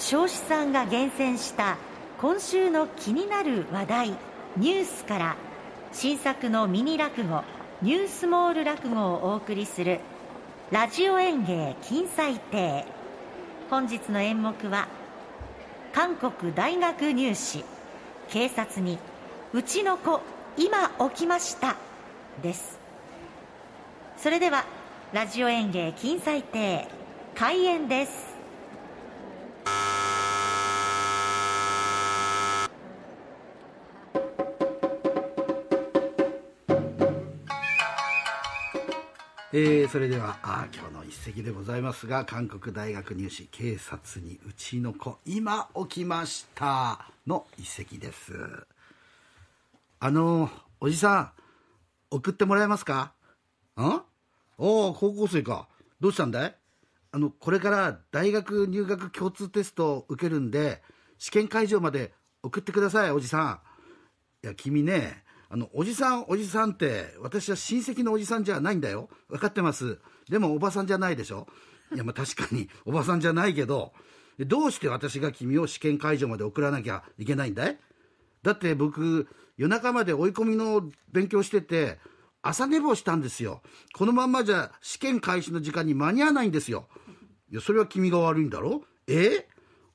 彰子さんが厳選した今週の気になる話題ニュースから新作のミニ落語ニュースモール落語をお送りするラジオ演芸金彩亭。本日の演目は韓国大学入試。警察にうちの子今起きました。です。それではラジオ演芸金彩亭開演です。えー、それではあ今日の一席でございますが韓国大学入試警察にうちの子今起きましたの一席です。あのおじさん送ってもらえますか？ん？おお高校生か。どうしたんだい？あのこれから大学入学共通テストを受けるんで試験会場まで送ってくださいおじさん。いや君ねあの、おじさん、おじさんって、私は親戚のおじさんじゃないんだよ。分かってます。でも、おばさんじゃないでしょ。いや、まあ確かに、おばさんじゃないけど、どうして私が君を試験会場まで送らなきゃいけないんだい？だって僕、夜中まで追い込みの勉強してて、朝寝坊したんですよ。このまんまじゃ試験開始の時間に間に合わないんですよ。いや、それは君が悪いんだろ？え？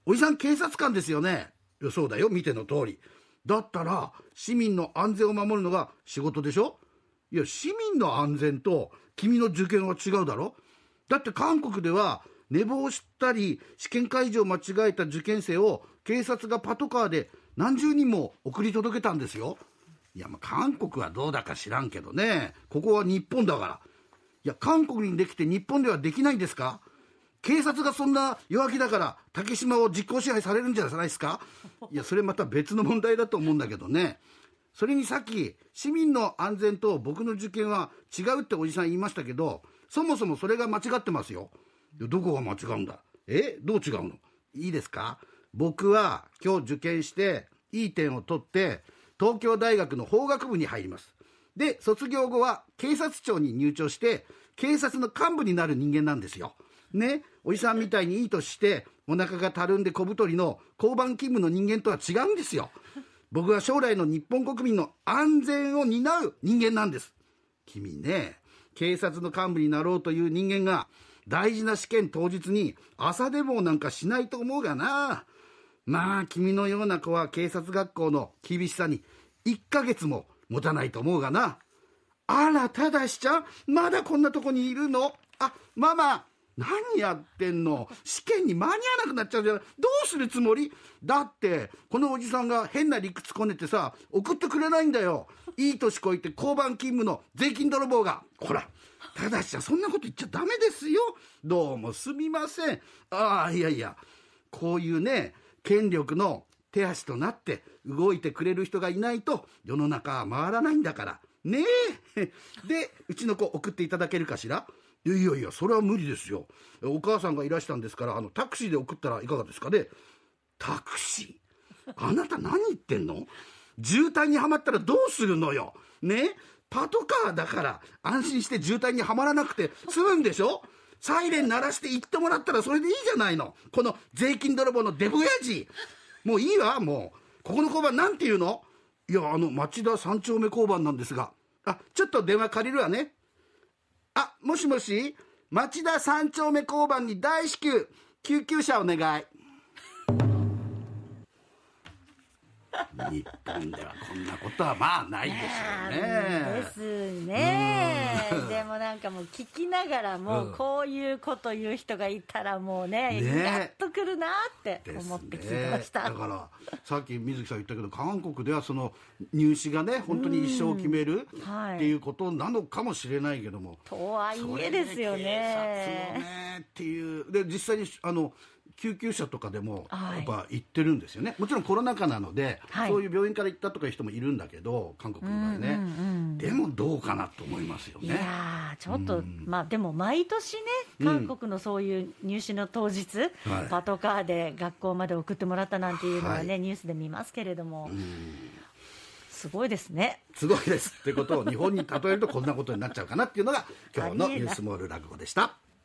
おじさん警察官ですよね？いや、そうだよ、見ての通り。だったら市民の安全を守るのが仕事でしょ？いや市民の安全と君の受験は違うだろ？だって韓国では寝坊したり試験会場を間違えた受験生を警察がパトカーで何十人も送り届けたんですよ。いやまあ韓国はどうだか知らんけどね。ここは日本だから。いや韓国にできて日本ではできないんですか？警察がそんな弱気だから竹島を実効支配されるんじゃないですか？いやそれまた別の問題だと思うんだけどね。それにさっき市民の安全と僕の受験は違うっておじさん言いましたけどそもそもそれが間違ってますよ。どこが間違うんだ？え？どう違うの？いいですか？僕は今日受験していい点を取って東京大学の法学部に入ります。で卒業後は警察庁に入庁して警察の幹部になる人間なんですよ。ね？おじさんみたいにいいとしてお腹がたるんで小太りの交番勤務の人間とは違うんですよ。僕は将来の日本国民の安全を担う人間なんです。君ね警察の幹部になろうという人間が大事な試験当日に朝デモなんかしないと思うがな。まあ君のような子は警察学校の厳しさに1ヶ月も持たないと思うがな。あらただしちゃんまだこんなとこにいるの？あママ。何やってんの？試験に間に合わなくなっちゃうじゃない。どうするつもり？だってこのおじさんが変な理屈こねてさ送ってくれないんだよ。いい年こいて交番勤務の税金泥棒が。ほらただしちゃそんなこと言っちゃダメですよ。どうもすみません。ああいやいや。こういうね権力の手足となって動いてくれる人がいないと世の中は回らないんだから。ねえ。でうちの子送っていただけるかしら？いやいやいやそれは無理ですよ。お母さんがいらしたんですからあのタクシーで送ったらいかがですかね？タクシー？あなた何言ってんの？渋滞にはまったらどうするのよ？ね？パトカーだから安心して渋滞にはまらなくて済むんでしょ？サイレン鳴らして行ってもらったらそれでいいじゃないの。この税金泥棒のデブ親父。もういいわもう。ここの交番なんていうの？いやあの町田三丁目交番なんですがあちょっと電話借りるわねあ、もしもし町田三丁目交番に大至急、救急車お願い。日本ではこんなことはまあないですよね。ですね。でもなんかもう聞きながらも、こういうこと言う人がいたらもうね、ねやっとくるなって思って聞いてました、ね、だからさっき水木さん言ったけど韓国ではその入試がね本当に一生を決めるっていうことなのかもしれないけども。とはいえですよね。ねっていうで実際にあの救急車とかでもやっぱ行ってるんですよね、はい、もちろんコロナ禍なので、はい、そういう病院から行ったとかいう人もいるんだけど韓国の場合ね、うんうんうん、でもどうかなと思いますよね。いやちょっと、うん、まあでも毎年ね韓国のそういう入試の当日、うん、パトカーで学校まで送ってもらったなんていうのはね、はい、ニュースで見ますけれども。すごいですね。すごいですってことを日本に例えるとこんなことになっちゃうかなっていうのが今日のニュースモール落語でした。